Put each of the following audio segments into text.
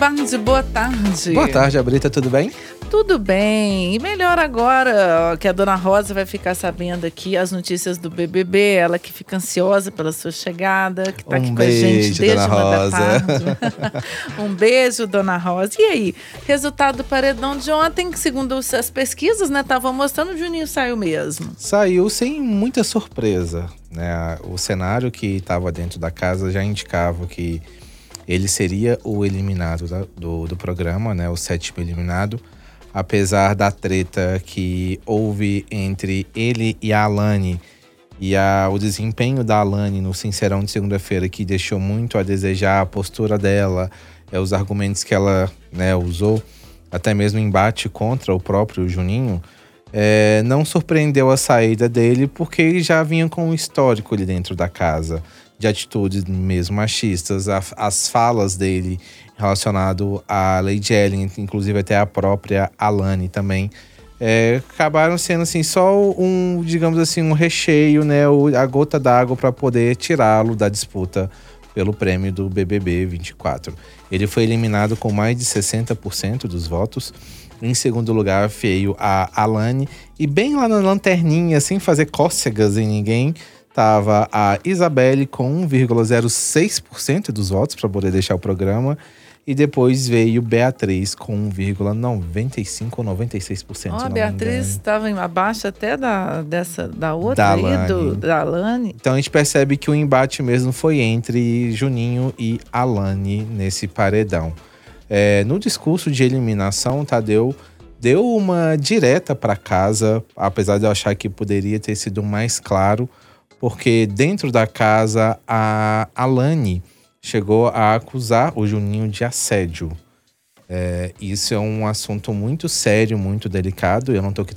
Lombardi, boa tarde. Boa tarde, Abrita, tudo bem? Tudo bem. E melhor agora que a dona Rosa vai ficar sabendo aqui as notícias do BBB, ela que fica ansiosa pela sua chegada, que está Um aqui com beijo, a gente desde dona uma da Rosa. tarde. um beijo, dona Rosa. E aí, resultado do paredão de ontem, que segundo as pesquisas, né, estavam mostrando, o Juninho saiu mesmo. Saiu sem muita surpresa, né? O cenário que estava dentro da casa já indicava que ele seria o eliminado da- do, do programa, né? O sétimo eliminado. Apesar da treta que houve entre ele e a Alane e a- o desempenho da Alane no Sincerão de segunda-feira, que deixou muito a desejar a postura dela, é, os argumentos que ela né, usou, até mesmo embate contra o próprio Juninho, é, não surpreendeu a saída dele porque ele já vinha com um histórico ali dentro da casa de atitudes mesmo machistas, a- as falas dele relacionado à Lady Ellen, inclusive até a própria Alane também, é, acabaram sendo assim só um, digamos assim, um recheio, né, a gota d'água para poder tirá-lo da disputa pelo prêmio do BBB 24. Ele foi eliminado com mais de 60% dos votos. Em segundo lugar, veio a Alane. E bem lá na lanterninha, sem fazer cócegas em ninguém, tava a Isabelle com 1,06% dos votos para poder deixar o programa. E depois veio Beatriz com 1,95 ou 96%. se Ó, não a Beatriz estava abaixo até da, dessa, da outra Da aí, do, Alane. da Alane. Então a gente percebe que o embate mesmo foi entre Juninho e Alane nesse paredão. É, no discurso de eliminação, Tadeu deu uma direta para casa, apesar de eu achar que poderia ter sido mais claro, porque dentro da casa a Alane chegou a acusar o Juninho de assédio. É, isso é um assunto muito sério, muito delicado. Eu não tô aqui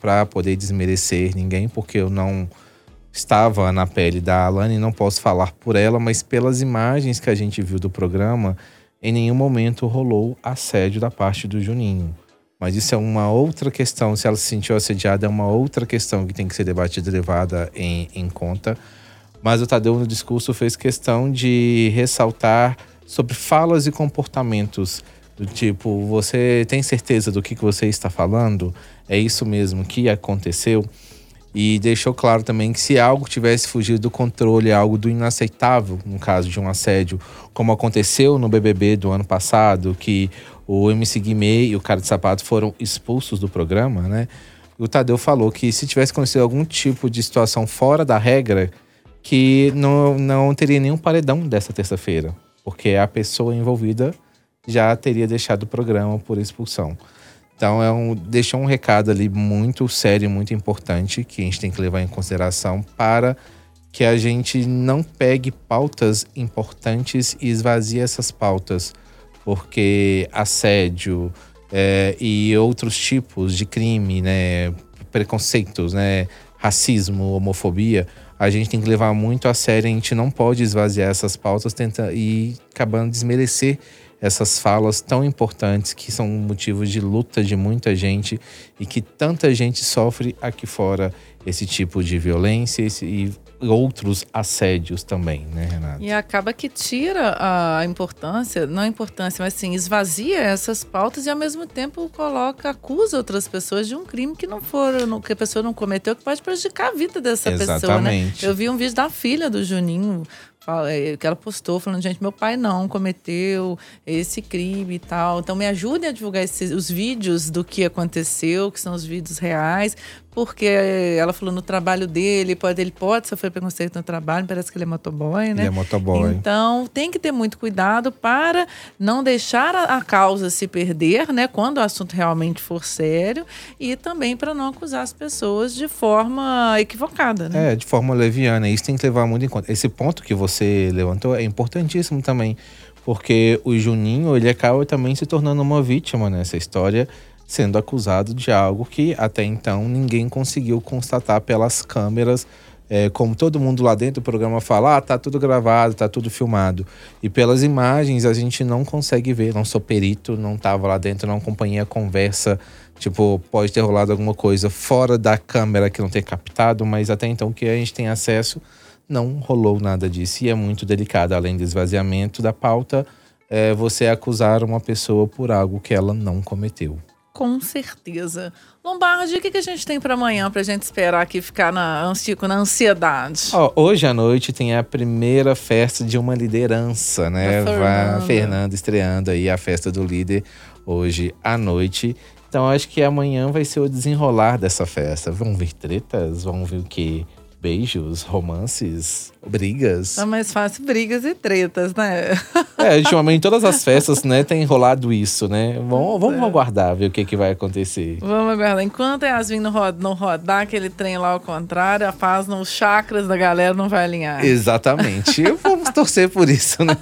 para poder desmerecer ninguém, porque eu não estava na pele da Alane não posso falar por ela, mas pelas imagens que a gente viu do programa, em nenhum momento rolou assédio da parte do Juninho. Mas isso é uma outra questão. Se ela se sentiu assediada, é uma outra questão que tem que ser debatida e levada em, em conta. Mas o Tadeu, no discurso, fez questão de ressaltar sobre falas e comportamentos. Do tipo, você tem certeza do que, que você está falando? É isso mesmo que aconteceu? E deixou claro também que se algo tivesse fugido do controle, algo do inaceitável, no caso de um assédio, como aconteceu no BBB do ano passado, que o MC Guimê e o cara de sapato foram expulsos do programa, né? O Tadeu falou que se tivesse acontecido algum tipo de situação fora da regra, que não, não teria nenhum paredão dessa terça-feira, porque a pessoa envolvida já teria deixado o programa por expulsão. Então é um, deixou um recado ali muito sério, muito importante que a gente tem que levar em consideração para que a gente não pegue pautas importantes e esvazie essas pautas, porque assédio é, e outros tipos de crime, né, preconceitos, né, racismo, homofobia, a gente tem que levar muito a sério. A gente não pode esvaziar essas pautas tenta, e acabando desmerecer essas falas tão importantes que são motivos de luta de muita gente e que tanta gente sofre aqui fora esse tipo de violência e outros assédios também, né, Renato? E acaba que tira a importância, não a importância, mas assim, esvazia essas pautas e ao mesmo tempo coloca, acusa outras pessoas de um crime que não foram, que a pessoa não cometeu, que pode prejudicar a vida dessa pessoa, né? Exatamente. Eu vi um vídeo da filha do Juninho, que ela postou falando, gente, meu pai não cometeu esse crime e tal. Então me ajudem a divulgar esses, os vídeos do que aconteceu, que são os vídeos reais, porque ela falou no trabalho dele, pode, ele pode sofrer preconceito no trabalho, parece que ele é motoboy, né? Ele é motoboy. Então, tem que ter muito cuidado para não deixar a, a causa se perder, né? Quando o assunto realmente for sério. E também para não acusar as pessoas de forma equivocada, né? É, de forma leviana. Isso tem que levar muito em conta. Esse ponto que você levantou é importantíssimo também. Porque o Juninho, ele acaba também se tornando uma vítima nessa história, sendo acusado de algo que até então ninguém conseguiu constatar pelas câmeras é, como todo mundo lá dentro do programa fala, ah, tá tudo gravado, tá tudo filmado. E pelas imagens a gente não consegue ver, não sou perito, não tava lá dentro, não acompanhei a conversa. Tipo, pode ter rolado alguma coisa fora da câmera que não ter captado, mas até então que a gente tem acesso, não rolou nada disso. E é muito delicado, além do esvaziamento da pauta, é você acusar uma pessoa por algo que ela não cometeu. Com certeza. Lombardi, o que, que a gente tem para amanhã para a gente esperar aqui ficar na, na ansiedade? Ó, hoje à noite tem a primeira festa de uma liderança, né? Vai Fernanda. Fernanda estreando aí a festa do líder hoje à noite. Então acho que amanhã vai ser o desenrolar dessa festa. Vão vir tretas, vão vir o quê? Beijos, romances, brigas. Tá mais fácil brigas e tretas, né? É, ultimamente todas as festas, né, tem rolado isso, né? Vamos, vamos é. aguardar, ver o que, que vai acontecer. Vamos aguardar. Enquanto a Yasmin não, roda, não rodar aquele trem lá ao contrário, a paz nos chakras da galera não vai alinhar. Exatamente. Vamos torcer por isso, né?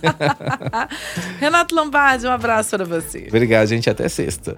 Renato Lombardi, um abraço para você. Obrigado, gente. Até sexta.